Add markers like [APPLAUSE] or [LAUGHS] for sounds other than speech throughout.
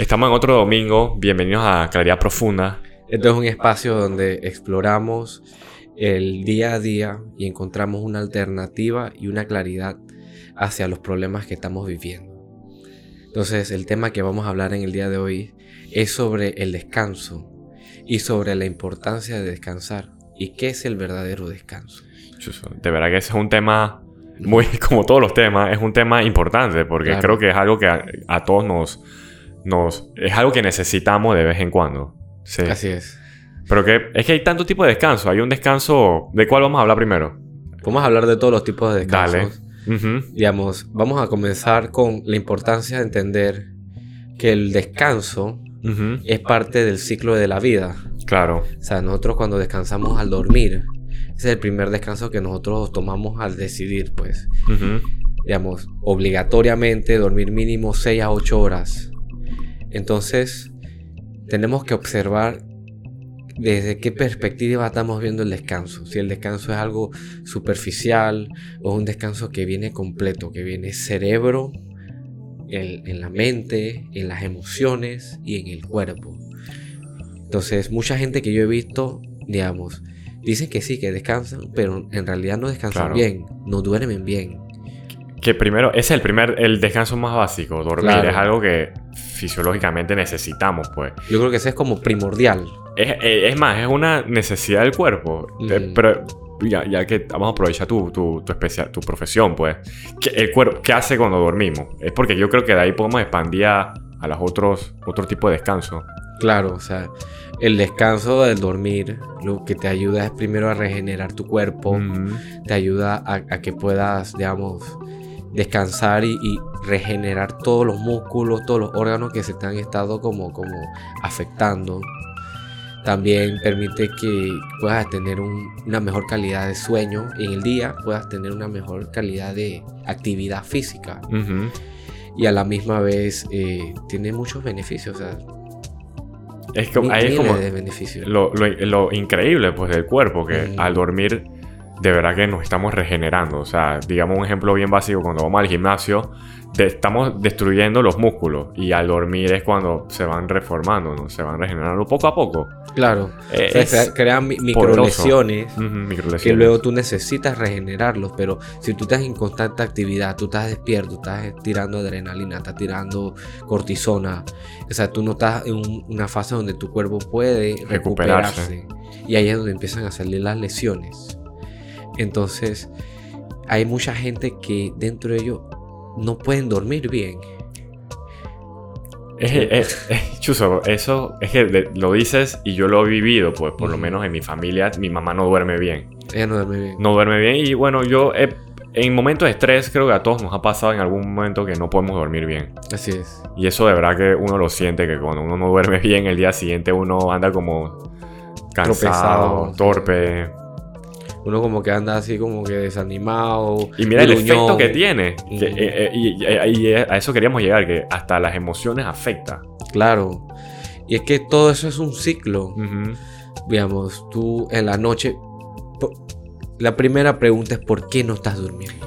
Estamos en otro domingo. Bienvenidos a Claridad Profunda. Este es un espacio donde exploramos el día a día y encontramos una alternativa y una claridad hacia los problemas que estamos viviendo. Entonces, el tema que vamos a hablar en el día de hoy es sobre el descanso y sobre la importancia de descansar y qué es el verdadero descanso. De verdad que ese es un tema muy, [LAUGHS] como todos los temas, es un tema importante porque creo que es algo que a, todos nos, nos, es algo que necesitamos de vez en cuando. Sí. Así es. Pero que es que hay tanto tipo de descanso. Hay un descanso, ¿de cuál vamos a hablar primero? Vamos a hablar de todos los tipos de descansos. Dale. Digamos, vamos a comenzar con la importancia de entender que el descanso es parte del ciclo de la vida. Claro. O sea, nosotros cuando descansamos al dormir, ese es el primer descanso que nosotros tomamos al decidir, pues. Digamos, obligatoriamente dormir mínimo 6 a 8 horas. Entonces, tenemos que observar desde qué perspectiva estamos viendo el descanso. Si el descanso es algo superficial o un descanso que viene completo, que viene cerebro, en la mente, en las emociones y en el cuerpo. Entonces, mucha gente que yo he visto, digamos, Dicen que sí, que descansan, pero en realidad no descansan bien, no duermen bien. Que primero, ese es el primer, el descanso más básico, dormir. Es algo que fisiológicamente necesitamos, pues. Yo creo que ese es como primordial. Es, es, más, es una necesidad del cuerpo. Eh, pero ya, ya, que vamos a aprovechar tu, tu, tu, especial, tu profesión, pues. ¿qué, el cuerpo, ¿Qué hace cuando dormimos? Es porque yo creo que de ahí podemos expandir a, a los otros, otro tipo de descanso. Claro, o sea, el descanso del dormir lo que te ayuda es primero a regenerar tu cuerpo, te ayuda a, que puedas, digamos, descansar y, regenerar todos los músculos, todos los órganos que se te han estado como, como afectando. También permite que puedas tener una mejor calidad de sueño en el día, puedas tener una mejor calidad de actividad física. Y a la misma vez eh, tiene muchos beneficios. O sea, es, como, ahí es como lo, lo, increíble pues del cuerpo, que al dormir de verdad que nos estamos regenerando. O sea, digamos un ejemplo bien básico, cuando vamos al gimnasio, estamos destruyendo los músculos y al dormir es cuando se van reformando, ¿no? se van regenerando poco a poco. Claro, se crean microlesiones, que luego tú necesitas regenerarlos, pero si tú estás en constante actividad, tú estás despierto, estás tirando adrenalina, estás tirando cortisona, o sea, tú no estás en una fase donde tu cuerpo puede recuperarse. Y ahí es donde empiezan a salir las lesiones. Entonces, hay mucha gente que dentro de ellos no pueden dormir bien. Es, chuso, eso es que lo dices y yo lo he vivido, pues por lo menos en mi familia, mi mamá no duerme bien. Ella no duerme bien. No duerme bien y bueno, yo en momentos de estrés creo que a todos nos ha pasado en algún momento que no podemos dormir bien. Así es. Y eso de verdad que uno lo siente, que cuando uno no duerme bien el día siguiente uno anda como cansado, torpe uno como que anda así como que desanimado. Y mira el efecto que tiene. Eh, eh, y, a eso queríamos llegar, que hasta las emociones afecta. Claro. Y es que todo eso es un ciclo. Digamos, tú en la noche... La primera pregunta es ¿por qué no estás durmiendo?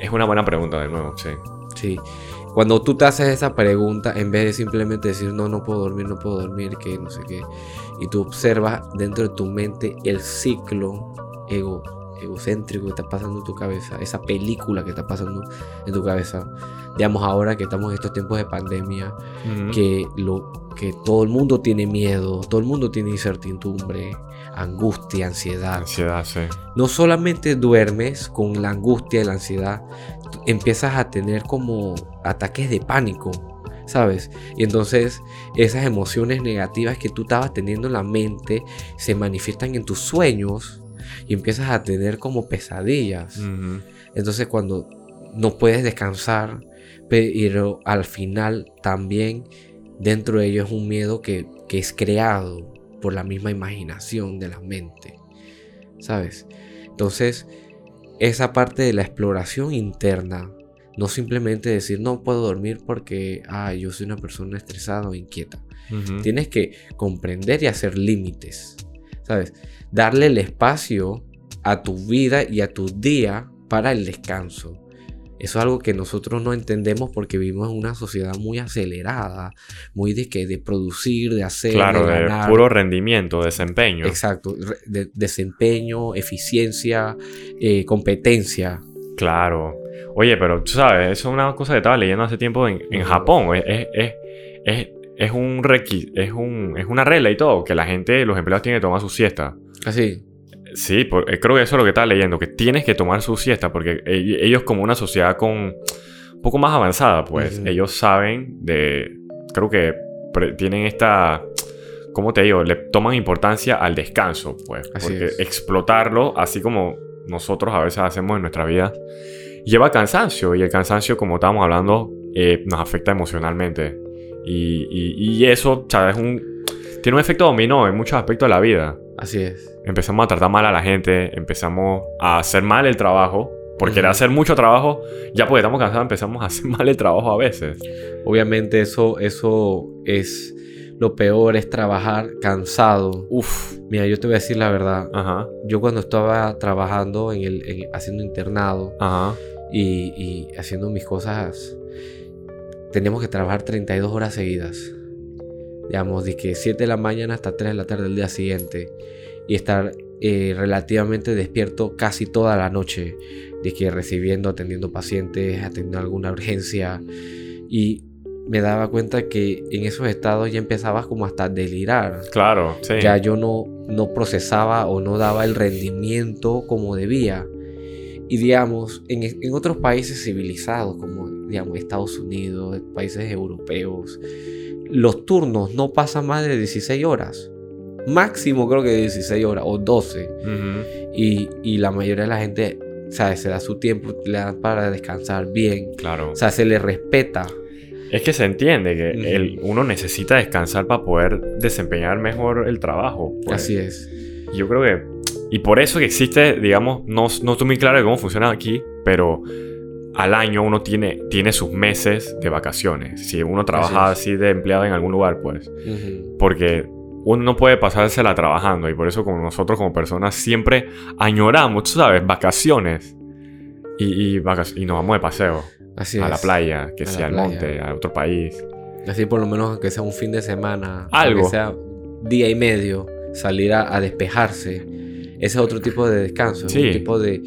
Es una buena pregunta de nuevo, sí. Sí. Cuando tú te haces esa pregunta, en vez de simplemente decir, no, no puedo dormir, no puedo dormir, que no sé qué, y tú observas dentro de tu mente el ciclo ego, egocéntrico que está pasando en tu cabeza, esa película que está pasando en tu cabeza. Digamos ahora que estamos en estos tiempos de pandemia, que, lo, que todo el mundo tiene miedo, todo el mundo tiene incertidumbre, angustia, ansiedad. Ansiedad, sí. No solamente duermes con la angustia y la ansiedad, empiezas a tener como ataques de pánico. ¿sabes? Y entonces esas emociones negativas que tú estabas teniendo en la mente se manifiestan en tus sueños y empiezas a tener como pesadillas. Entonces cuando no puedes descansar, pero al final también dentro de ello es un miedo que, es creado por la misma imaginación de la mente. ¿Sabes? Entonces, esa parte de la exploración interna, no simplemente decir no puedo dormir porque ah, yo soy una persona estresada o inquieta. Tienes que comprender y hacer límites. ¿Sabes? darle el espacio a tu vida y a tu día para el descanso. Eso es algo que nosotros no entendemos porque vivimos en una sociedad muy acelerada, muy de que de producir, de hacer, claro, de, puro rendimiento, desempeño. Exacto, de, desempeño, eficiencia, eh, competencia. Claro. Oye, pero tú sabes, eso es una cosa que estaba leyendo hace tiempo en, Japón. Es, es, es, es un es, un, es una regla y todo, que la gente, los empleados tienen que tomar su siesta. Así. ¿Ah, Sí, eh, creo que eso es lo que estaba leyendo, que tienes que tomar su siesta, porque ellos como una sociedad con un poco más avanzada, pues ellos saben de, creo que tienen esta, ¿cómo te digo? Le toman importancia al descanso, pues, porque explotarlo, así como nosotros a veces hacemos en nuestra vida, lleva cansancio, y el cansancio, como estábamos hablando, eh, nos afecta emocionalmente. Y, y, eso, ¿sabes? Un, tiene un efecto dominó en muchos aspectos de la vida. Así es. Empezamos a tratar mal a la gente, empezamos a hacer mal el trabajo. Por querer hacer mucho trabajo, ya porque estamos cansados, empezamos a hacer [LAUGHS] mal el trabajo a veces. Obviamente eso, eso es lo peor, es trabajar cansado. Uf. Mira, yo te voy a decir la verdad. Ajá. Yo cuando estaba trabajando en el, haciendo internado Ajá. Y, y haciendo mis cosas, teníamos que trabajar 32 horas seguidas digamos, de que 7 de la mañana hasta 3 de la tarde del día siguiente y estar eh, relativamente despierto casi toda la noche, de que recibiendo, atendiendo pacientes, atendiendo alguna urgencia y me daba cuenta que en esos estados ya empezaba como hasta a delirar. Claro, sí. Ya yo no, no procesaba o no daba el rendimiento como debía. Y digamos, en, en otros países civilizados como digamos Estados Unidos, países europeos, los turnos no pasan más de 16 horas. Máximo creo que 16 horas o 12. y, la mayoría de la gente, ¿sabes? Se da su tiempo, le dan para descansar bien. Claro. O sea, se le respeta. Es que se entiende que el, uno necesita descansar para poder desempeñar mejor el trabajo. Pues. Así es. Yo creo que... Y por eso que existe, digamos, no, no estoy muy claro de cómo funciona aquí, pero al año uno tiene, tiene sus meses de vacaciones. Si uno trabaja así, de empleado en algún lugar, pues. Porque uno no puede pasársela trabajando y por eso como nosotros como personas siempre añoramos, tú sabes, vacaciones. Y, y, y nos vamos de paseo. Así a la playa, que sea al monte, a otro país. Así por lo menos que sea un fin de semana. Algo. Que sea día y medio, salir a despejarse ese es otro tipo de descanso, sí. un tipo de...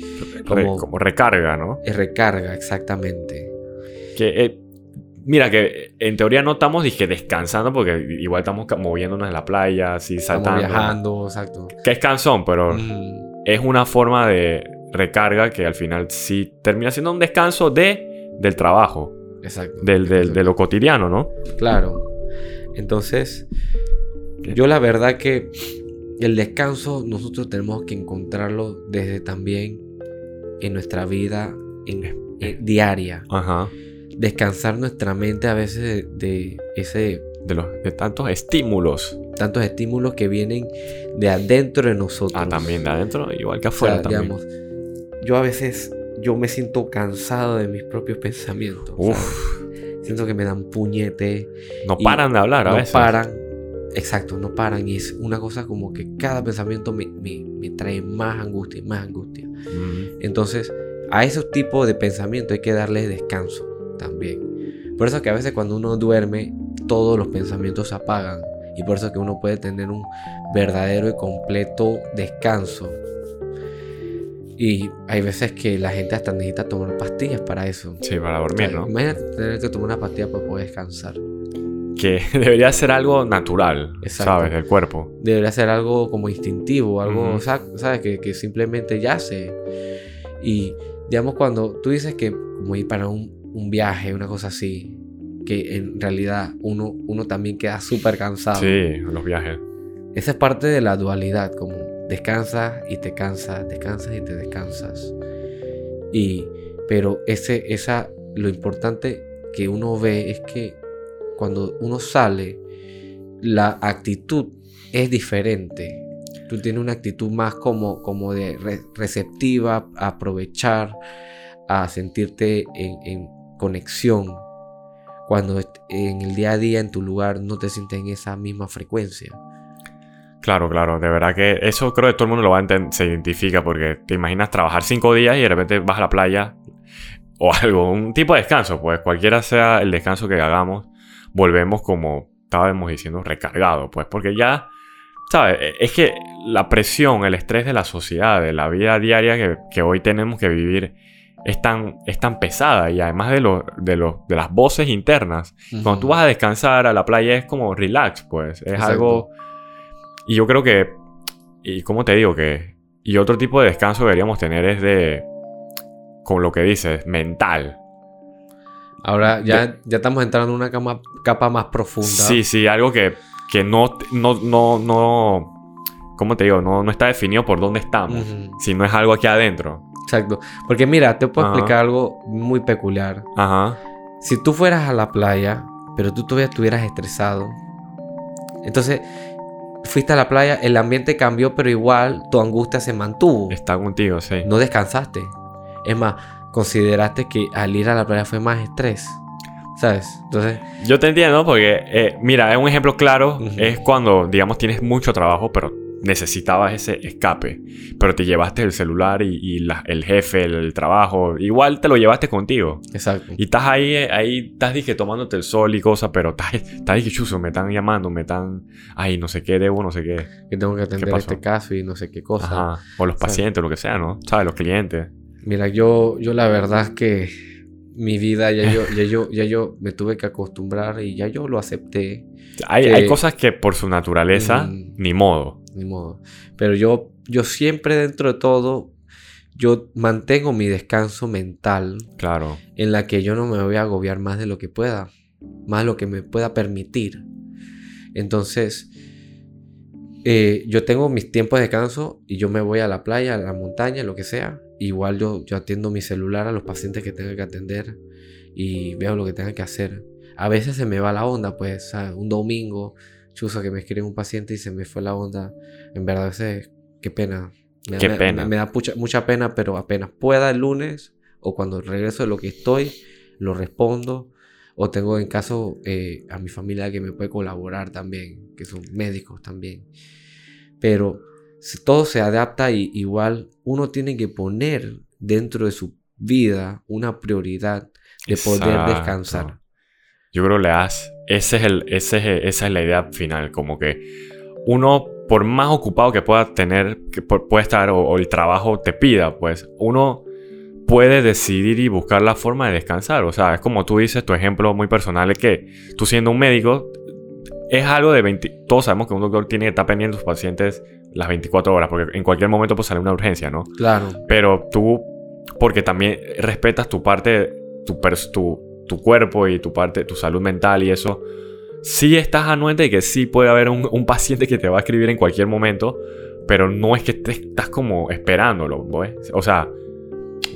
Como, recarga, ¿no? Es recarga, exactamente. Que, eh, mira, que en teoría no estamos dije, descansando porque igual estamos moviéndonos en la playa, así saltando. Estamos viajando, exacto. Que es cansón, pero es una forma de recarga que al final sí termina siendo un descanso de, del trabajo. Exacto. Del, del, de lo cotidiano, ¿no? Claro. Entonces, yo la verdad que el descanso nosotros tenemos que encontrarlo desde también en nuestra vida en, diaria. Ajá. Descansar nuestra mente a veces de, ese... De, los, de tantos estímulos. Tantos estímulos que vienen de adentro de nosotros. Ah, también de adentro, igual que afuera también. yo a veces, yo me siento cansado de mis propios pensamientos. Uf. Siento que me dan puñete. No paran de hablar a no veces. paran Exacto, no paran y es una cosa como que cada pensamiento me, trae más angustia y más angustia. Entonces, a esos tipos de pensamientos hay que darles descanso también. Por eso que a veces cuando uno duerme, todos los pensamientos se apagan. Y por eso que uno puede tener un verdadero y completo descanso. Y hay veces que la gente hasta necesita tomar pastillas para eso. Sí, para dormir, ¿no? Imagínate tener que tomar una pastilla para poder descansar que [LAUGHS] debería ser algo natural, ¿sabes? Del cuerpo. Debería ser algo como instintivo, algo, ¿sabes? Que, que, simplemente yace. Y, digamos, cuando tú dices que como ir para un, un viaje, una cosa así, que en realidad uno, uno también queda súper cansado. Sí, los viajes. Esa es parte de la dualidad, como descansas y te cansas, descansas y te descansas. Y, pero ese, esa, lo importante que uno ve es que cuando uno sale, la actitud es diferente. Tú tienes una actitud más como, como de receptiva, a aprovechar, a sentirte en, conexión. Cuando en el día a día, en tu lugar, no te sientes en esa misma frecuencia. Claro, claro, de verdad que eso creo que todo el mundo lo va a se identifica porque te imaginas trabajar cinco días y de repente vas a la playa o algo, un tipo de descanso, pues cualquiera sea el descanso que hagamos, volvemos como estábamos diciendo recargado, pues porque ya, ¿sabes? E, es que la presión, el estrés de la sociedad, de la vida diaria que, hoy tenemos que vivir, es tan, es tan pesada y además de, lo, de, de las voces internas, cuando tú vas a descansar a la playa es como relax, pues, es algo... Y yo creo que, y como te digo, que... Y otro tipo de descanso deberíamos tener es de con lo que dices, mental. Ahora ya, ya estamos entrando en una cama, capa más profunda. Sí, sí, algo que, que no, no, no, no, ¿cómo te digo? No, no está definido por dónde estamos, si no es algo aquí adentro. Exacto. Porque mira, te puedo explicar algo muy peculiar. Ajá. Si tú fueras a la playa, pero tú todavía estuvieras estresado, entonces fuiste a la playa, el ambiente cambió, pero igual tu angustia se mantuvo. Está contigo, sí. No descansaste. Es más, consideraste que al ir a la playa fue más estrés. ¿Sabes? Entonces... Yo te entiendo porque, eh, mira, un ejemplo claro es cuando, digamos, tienes mucho trabajo, pero necesitabas ese escape, pero te llevaste el celular y, el jefe, el, trabajo, igual te lo llevaste contigo. Exacto. Y estás ahí, eh, ahí estás dije tomándote el sol y cosas, pero estás, estás dije chuzo, me están llamando, me están, ay, no sé qué, debo, no sé qué. Que tengo que atender este caso y no sé qué cosa. Ajá. O los pacientes, lo que sea, ¿no? ¿Sabes? Los clientes. Mira, yo, yo la verdad es que mi vida ya yo, ya yo, ya yo me tuve que acostumbrar y ya yo lo acepté. Hay, hay cosas que por su naturaleza, mm. ni modo. Ni modo. Pero yo, yo siempre dentro de todo, yo mantengo mi descanso mental. Claro. En la que yo no me voy a agobiar más de lo que pueda. Más de lo que me pueda permitir. Entonces, eh, yo tengo mis tiempos de descanso y yo me voy a la playa, a la montaña, lo que sea. Igual yo, yo atiendo mi celular a los pacientes que tenga que atender y veo lo que tenga que hacer. A veces se me va la onda, pues, un domingo, chusa que me escribe un paciente y se me fue la onda. En verdad, ese, qué pena. Me, qué pena. Me, da mucha, mucha pena, pero apenas pueda el lunes o cuando regreso de lo que estoy, lo respondo. O tengo en caso eh, a mi familia que me puede colaborar también, que son médicos también. Pero todo se adapta y igual uno tiene que poner dentro de su vida una prioridad de poder descansar. Yo creo que le das, ese es el, ese esa es la idea final, como que uno, por más ocupado que pueda tener, que puede estar o, el trabajo te pida, pues uno puede decidir y buscar la forma de descansar. O sea, es como tú dices, tu ejemplo muy personal es que tú siendo un médico, es algo de 20... Todos sabemos que un doctor tiene que estar pendiente de sus pacientes las 24 horas, porque en cualquier momento pues sale una urgencia, ¿no? Claro. Pero tú, porque también respetas tu parte, tu, tu, tu cuerpo y tu parte, tu salud mental y eso, sí estás anuente de que sí puede haber un, paciente que te va a escribir en cualquier momento, pero no es que te estás como esperándolo, ¿ves? O sea,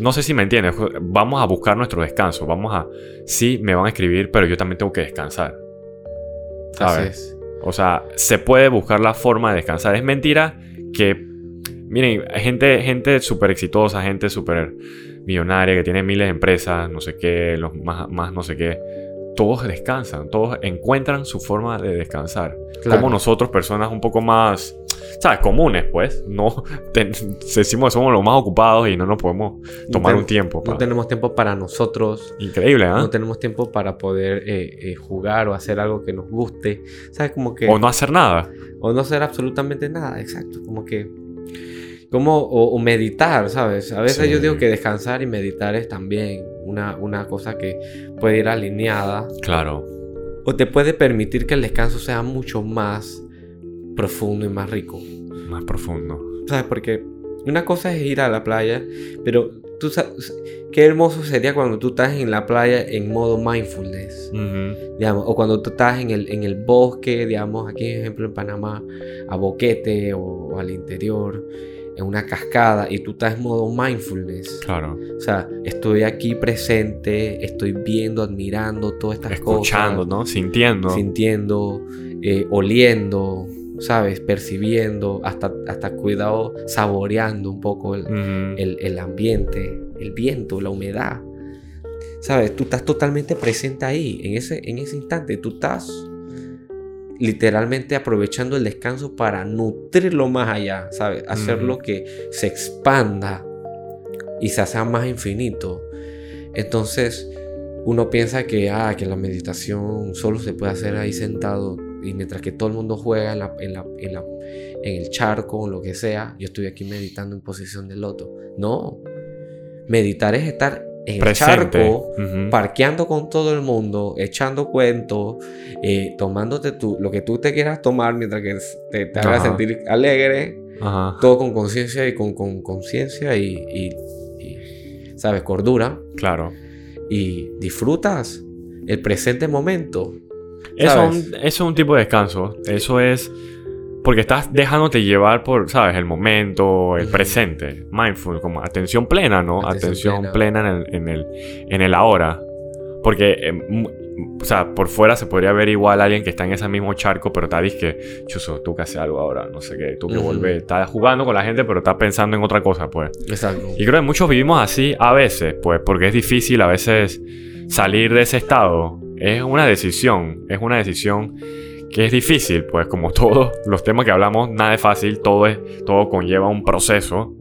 no sé si me entiendes, vamos a buscar nuestro descanso, vamos a, sí, me van a escribir, pero yo también tengo que descansar. ¿Sabes? O sea, se puede buscar la forma de descansar. Es mentira que, miren, gente, gente súper exitosa, gente súper millonaria que tiene miles de empresas, no sé qué, los más, más no sé qué todos descansan, todos encuentran su forma de descansar. Como nosotros, personas un poco más, ¿sabes? Comunes, pues. No [LAUGHS] decimos que somos los más ocupados y no nos podemos tomar un tiempo. No tenemos tiempo para nosotros. Increíble, ¿eh? No tenemos tiempo para poder eh, eh, jugar o hacer algo que nos guste. ¿Sabes? Como que... O no hacer nada. O no hacer absolutamente nada, exacto. Como que como, o, meditar, ¿sabes? A veces yo digo que descansar y meditar es también una, una cosa que puede ir alineada. Claro. O te puede permitir que el descanso sea mucho más profundo y más rico. Más profundo. ¿Sabes? Porque una cosa es ir a la playa, pero tú sabes, qué hermoso sería cuando tú estás en la playa en modo mindfulness, digamos, o cuando tú estás en el, en el bosque, digamos, aquí, por ejemplo, en Panamá, a Boquete o al interior, en una cascada y tú estás en modo mindfulness. Claro. O sea, estoy aquí presente, estoy viendo, admirando todas estas cosas. Escuchando, ¿no? Sintiendo. Sintiendo, eh, oliendo, ¿sabes? Percibiendo, hasta, hasta cuidado, saboreando un poco el, el ambiente, el viento, la humedad. ¿Sabes? Tú estás totalmente presente ahí, en ese, en ese instante. Tú estás literalmente aprovechando el descanso para nutrirlo más allá, ¿sabes? Hacerlo que se expanda y se haga más infinito. Entonces, uno piensa que, ah, que la meditación solo se puede hacer ahí sentado y mientras que todo el mundo juega en, la, en, la, en, la, en el charco o lo que sea, yo estoy aquí meditando en posición de loto. No, meditar es estar en el charco, parqueando con todo el mundo, echando cuentos, eh, tomándote tú, lo que tú te quieras tomar mientras que te, te haga sentir alegre, todo con conciencia y con conciencia y, y, ¿sabes? Cordura. Claro. Y disfrutas el presente momento. Eso, eso es un tipo de descanso. Eso es porque estás dejándote llevar por, ¿sabes? El momento, el presente. Mindful, como atención plena, ¿no? Atención, plena, en, el, en, el, en el ahora. Porque, em, o sea, por fuera se podría ver igual a alguien que está en ese mismo charco, pero está que, chuso, tú que haces algo ahora, no sé qué, tú que vuelves, estás jugando con la gente, pero estás pensando en otra cosa, pues. Exacto. Y creo que muchos vivimos así a veces, pues, porque es difícil a veces salir de ese estado. Es una decisión, es una decisión que es difícil, pues como [LAUGHS] todos los temas que hablamos, nada es fácil, todo, es, todo conlleva un proceso.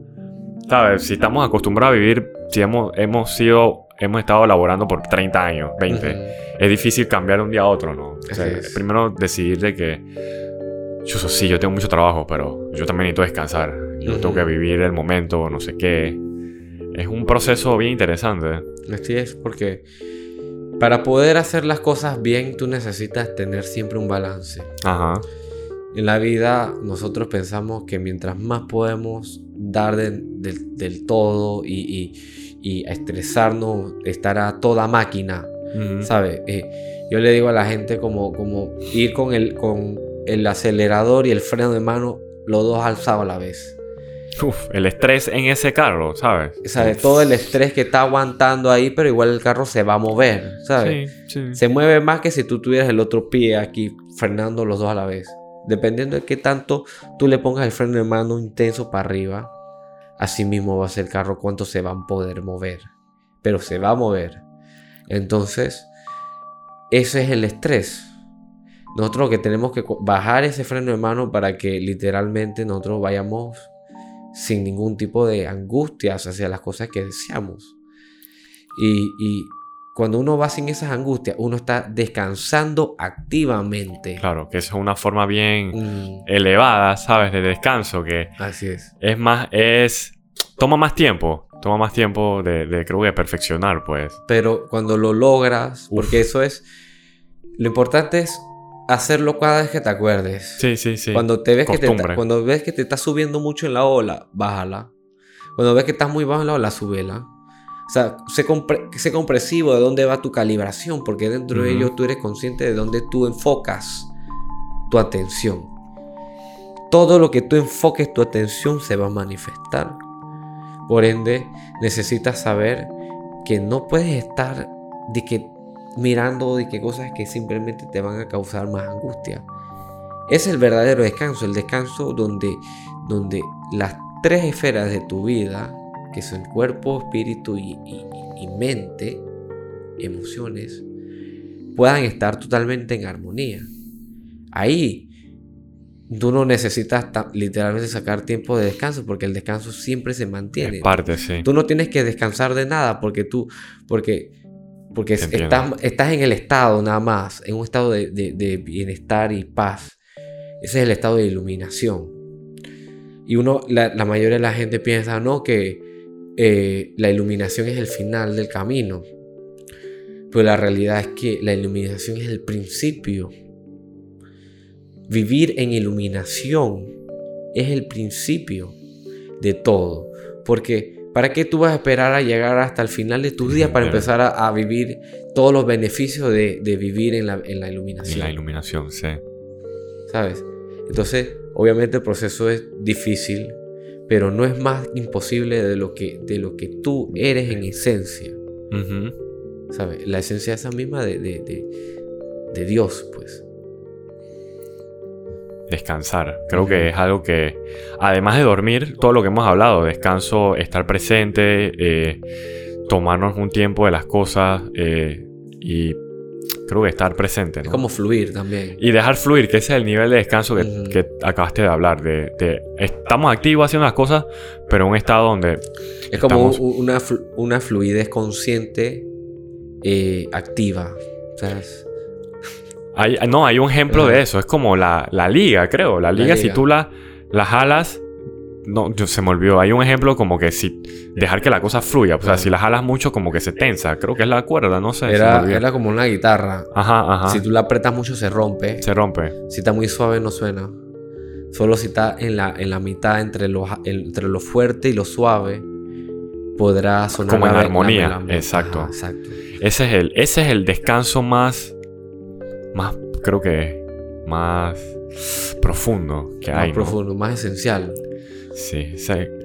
¿Sabes? Si estamos acostumbrados a vivir, si hemos, hemos sido, hemos estado laborando por 30 años, 20, es difícil cambiar de un día a otro, ¿no? O sea, primero decidir de que, yo sí, yo tengo mucho trabajo, pero yo también necesito descansar. Yo tengo que vivir el momento, no sé qué. Es un proceso bien interesante. Así es, porque para poder hacer las cosas bien, tú necesitas tener siempre un balance. Ajá. En la vida nosotros pensamos que mientras más podemos dar del todo y, estresarnos, estar a toda máquina, ¿sabes? Eh, yo le digo a la gente como, como ir con el, con el acelerador y el freno de mano, los dos alzados a la vez. Uf, el estrés en ese carro, ¿sabes? ¿Sabes? Todo el estrés que está aguantando ahí, pero igual el carro se va a mover, ¿sabes? Sí, sí. Se mueve más que si tú tuvieras el otro pie aquí frenando los dos a la vez. Dependiendo de qué tanto tú le pongas el freno de mano intenso para arriba, así mismo va a ser el carro cuánto se va a poder mover. Pero se va a mover. Entonces, ese es el estrés. Nosotros lo que tenemos que bajar ese freno de mano para que literalmente nosotros vayamos sin ningún tipo de angustias hacia las cosas que deseamos. Y, cuando uno va sin esas angustias, uno está descansando activamente. Claro, que es una forma bien mm. elevada, ¿sabes? De descanso, que... Así es. Es más, es... Toma más tiempo, toma más tiempo de, creo que perfeccionar, pues. Pero cuando lo logras, porque eso es... Lo importante es hacerlo cada vez que te acuerdes. Sí, sí, sí. Cuando te ves que te cuando ves que te estás subiendo mucho en la ola, bájala. Cuando ves que estás muy bajo en la ola, súbela. O sea, sé, sé compresivo de dónde va tu calibración, porque dentro de ello tú eres consciente de dónde tú enfocas tu atención. Todo lo que tú enfoques tu atención se va a manifestar. Por ende, necesitas saber que no puedes estar de que mirando de qué cosas que simplemente te van a causar más angustia. Es el verdadero descanso, el descanso donde, donde las tres esferas de tu vida, que son cuerpo, espíritu y, mente, emociones, puedan estar totalmente en armonía. Ahí tú no necesitas literalmente sacar tiempo de descanso porque el descanso siempre se mantiene. parte, sí. Tú no tienes que descansar de nada porque tú, porque porque estás, estás, en el estado nada más, en un estado de, bienestar y paz. Ese es el estado de iluminación. Y uno, la, mayoría de la gente piensa, no, que eh, la iluminación es el final del camino. Pero la realidad es que la iluminación es el principio. Vivir en iluminación es el principio de todo. Porque ¿Para qué tú vas a esperar a llegar hasta el final de tu día para empezar a, vivir todos los beneficios de, vivir en la, iluminación? En la iluminación, sí. ¿Sabes? Entonces, obviamente el proceso es difícil, pero no es más imposible de lo que, de lo que tú eres en esencia. ¿Sabes? La esencia esa misma de, de Dios, pues descansar. Creo que es algo que, además de dormir, todo lo que hemos hablado, descanso, estar presente, eh, tomarnos un tiempo de las cosas eh, y creo que estar presente. ¿no? Es como fluir también. Y dejar fluir, que ese es el nivel de descanso que, acabaste de hablar. De, estamos activos haciendo las cosas, pero en un estado donde... Es como una, una, fluidez consciente eh, activa. No, hay un ejemplo de eso. Es como la, liga, creo. La liga, si tú la, la jalas no, se me olvidó. Hay un ejemplo como que si dejar que la cosa fluya. O sea, si la jalas mucho, como que se tensa. Creo que es la cuerda, no sé. Era, era como una guitarra. Ajá, ajá. Si tú la apretas mucho, se rompe. Se rompe. Si está muy suave, no suena. Solo si está en la, en la mitad entre lo, entre lo fuerte y lo suave, podrá sonar. Como en armonía. exacto. exacto. Ese es, el, ese es el descanso más. Más, creo que. Más profundo que hay. Más profundo, más esencial. Sí,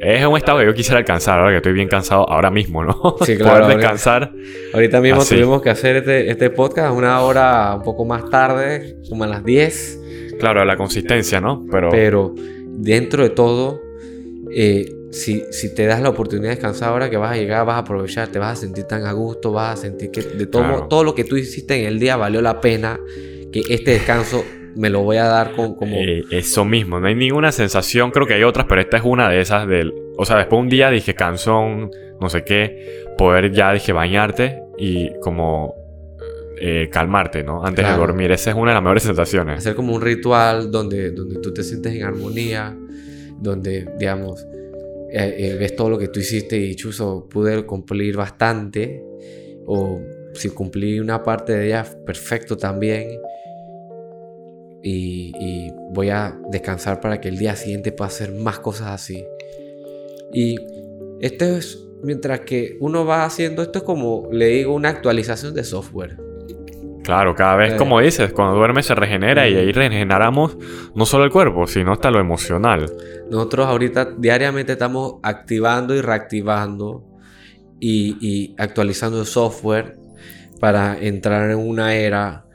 es un estado que yo quisiera alcanzar ahora que estoy bien cansado ahora mismo, ¿no? Sí, [LAUGHS] claro. Poder descansar. Ahorita mismo tuvimos que hacer este, este podcast una hora un poco más tarde, como a las 10. Claro, la consistencia, ¿no? Pero, Pero dentro de todo, eh, si, si, te das la oportunidad de descansar ahora que vas a llegar, vas a aprovechar, te vas a sentir tan a gusto, vas a sentir que de todo, todo lo que tú hiciste en el día valió la pena, que este descanso me lo voy a dar con como... Eh, eso mismo, no hay ninguna sensación, creo que hay otras, pero esta es una de esas del... O sea, después un día dije cansón, no sé qué, poder ya dije bañarte y como eh, calmarte, ¿no? Antes de dormir, esa es una de las mejores sensaciones. Hacer como un ritual donde, donde tú te sientes en armonía, donde, digamos, eh, ves todo lo que tú hiciste y chuzo, pude cumplir bastante, o si cumplí una parte de ella, perfecto también y, voy a descansar para que el día siguiente pueda hacer más cosas así. Y esto es, mientras que uno va haciendo esto es como, le digo, una actualización de software. Claro, cada vez, como dices, cuando duerme se regenera y ahí regeneramos no solo el cuerpo, sino hasta lo emocional. Nosotros ahorita diariamente estamos activando y reactivando y, y actualizando el software para entrar en una era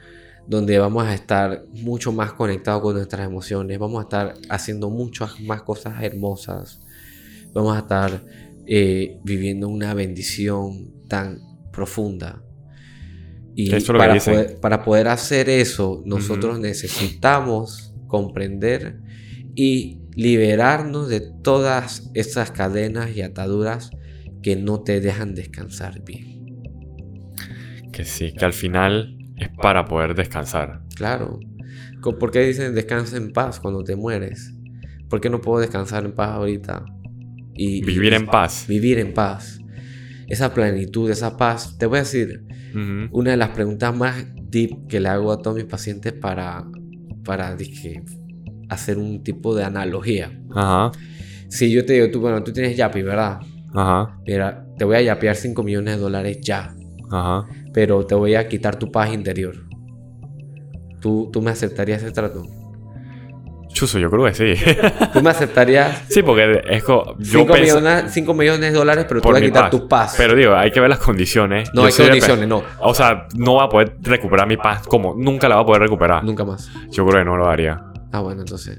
donde vamos a estar mucho más conectados con nuestras emociones, vamos a estar haciendo muchas más cosas hermosas, vamos a estar eh, viviendo una bendición tan profunda. Y para, poder, para, poder, hacer eso, nosotros necesitamos comprender y liberarnos de todas esas cadenas y ataduras que no te dejan descansar bien. Que sí, que al final es para poder descansar. Claro. ¿Por qué dicen descansa en paz cuando te mueres? ¿Por qué no puedo descansar en paz ahorita? Y, vivir en paz. Vivir en paz. Esa plenitud, esa paz. Te voy a decir, una de las preguntas más deep que le hago a todos mis pacientes para, para hacer un tipo de analogía. Ajá. Si yo te digo, tú, bueno, tú tienes Yapi, ¿verdad? Ajá. Mira, te voy a yapear 5 millones de dólares ya. Ajá pero te voy a quitar tu paz interior. ¿Tú, tú me aceptarías ese trato? Chuso, yo creo que sí. [LAUGHS] ¿Tú me aceptarías? Sí, porque es como... 5 millones, millones de dólares, pero tú vas a quitar tu paz. Pero digo, hay que ver las condiciones. No, hay condiciones, no. O sea, no va a poder recuperar mi paz como nunca la va a poder recuperar. Nunca más. Yo creo que no lo haría. Ah, bueno, entonces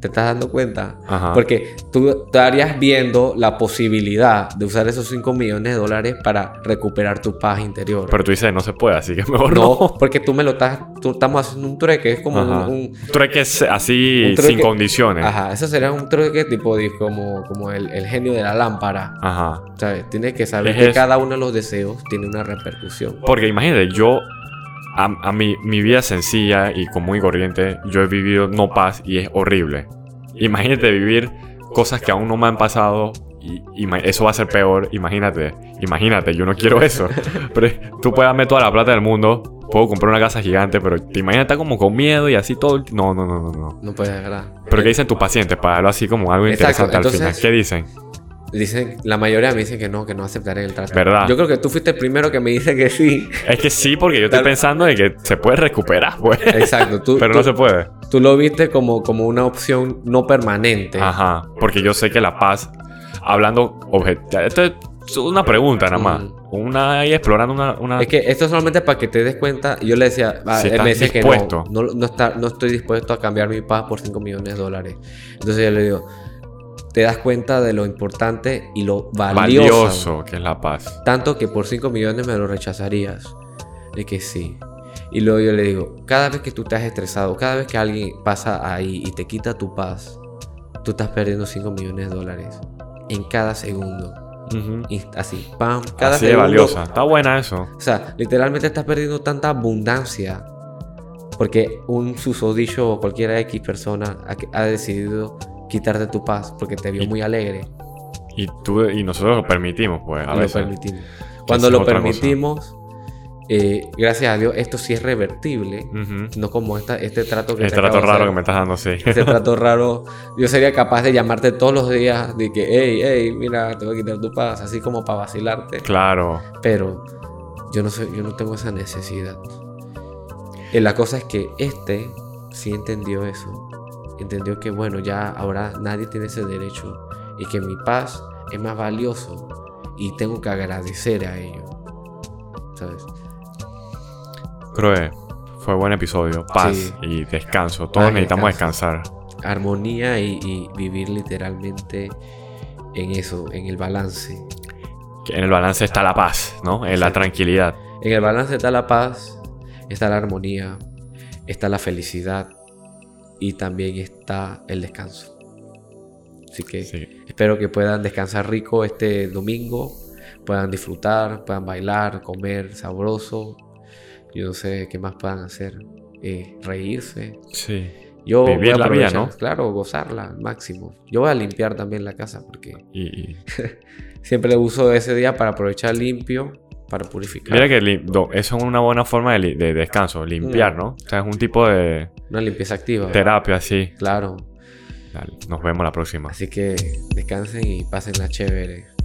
te estás dando cuenta. Porque tú estarías viendo la posibilidad de usar esos 5 millones de dólares para recuperar tu paz interior. Pero tú dices, no se puede, así que mejor no. No, [LAUGHS] porque tú me lo estás, tú estamos haciendo un trueque, es como un, Trueque así, sin condiciones. Ajá, eso sería un trueque tipo como, como el, genio de la lámpara. Ajá. ¿Sabes? Tienes que saber que cada uno de los deseos tiene una repercusión. Porque imagínate, yo a, mi, mi, vida sencilla y común y corriente, yo he vivido no paz y es horrible. Imagínate vivir cosas que aún no me han pasado y, eso va a ser peor. Imagínate, imagínate, yo no quiero eso. [LAUGHS] pero tú puedes darme toda la plata del mundo, puedo comprar una casa gigante, pero te imaginas estar como con miedo y así todo. No, no, no, no, no. No puedes, ¿verdad? Pero ¿qué dicen tus pacientes para darlo así como algo interesante al final? ¿Qué dicen? Dicen, la mayoría me dicen que no, que no aceptaré el trato. ¿Verdad? Yo creo que tú fuiste el primero que me dice que sí. Es que sí, porque yo estoy pensando de que se puede recuperar, pues. Exacto. Tú, Pero no se puede. Tú lo viste como, como una opción no permanente. Ajá. Porque yo sé que la paz, hablando. Esto es una pregunta nada más. Una ahí explorando una, Es que esto es solamente para que te des cuenta. Yo le decía, ah, él me dice que no, no, no, está, no estoy dispuesto a cambiar mi paz por 5 millones de dólares. Entonces yo le digo te das cuenta de lo importante y lo valioso, que es la paz. Tanto que por 5 millones me lo rechazarías. De que sí. Y luego yo le digo, cada vez que tú estás estresado, cada vez que alguien pasa ahí y te quita tu paz, tú estás perdiendo 5 millones de dólares en cada segundo. y así, pam, cada así valiosa. Está buena eso. O sea, literalmente estás perdiendo tanta abundancia porque un susodicho o cualquiera X persona ha, decidido quitarte tu paz porque te vio muy alegre. Y, tú, y nosotros lo permitimos, pues, a lo permitimos. Cuando lo permitimos, eh, gracias a Dios, esto sí es revertible. No como esta, este trato que Este trato raro que me estás dando, sí. Este [LAUGHS] trato raro. Yo sería capaz de llamarte todos los días de que, hey, hey, mira, te voy a quitar tu paz, así como para vacilarte. Claro. Pero yo no, sé, yo no tengo esa necesidad. Y la cosa es que este sí entendió eso. Entendió que, bueno, ya ahora nadie tiene ese derecho y que mi paz es más valioso y tengo que agradecer a ello. ¿Sabes? Creo que fue buen episodio. Paz y descanso. Todos necesitamos descansar. Armonía y, vivir literalmente en eso, en el balance. en el balance está la paz, ¿no? En la tranquilidad. En el balance está la paz, está la armonía, está la felicidad y también está el descanso. Así que espero que puedan descansar rico este domingo, puedan disfrutar, puedan bailar, comer sabroso yo no sé qué más puedan hacer. Eh, reírse. Sí. Yo Vivir la vida, ¿no? Claro, gozarla al máximo. Yo voy a limpiar también la casa porque [LAUGHS] siempre uso ese día para aprovechar limpio, para purificar. Mira que eso es una buena forma de, descanso, limpiar, mm. ¿no? O sea, es un tipo de... Una limpieza activa. Terapia, sí. Claro. nos vemos la próxima. Así que descansen y pasen la chévere.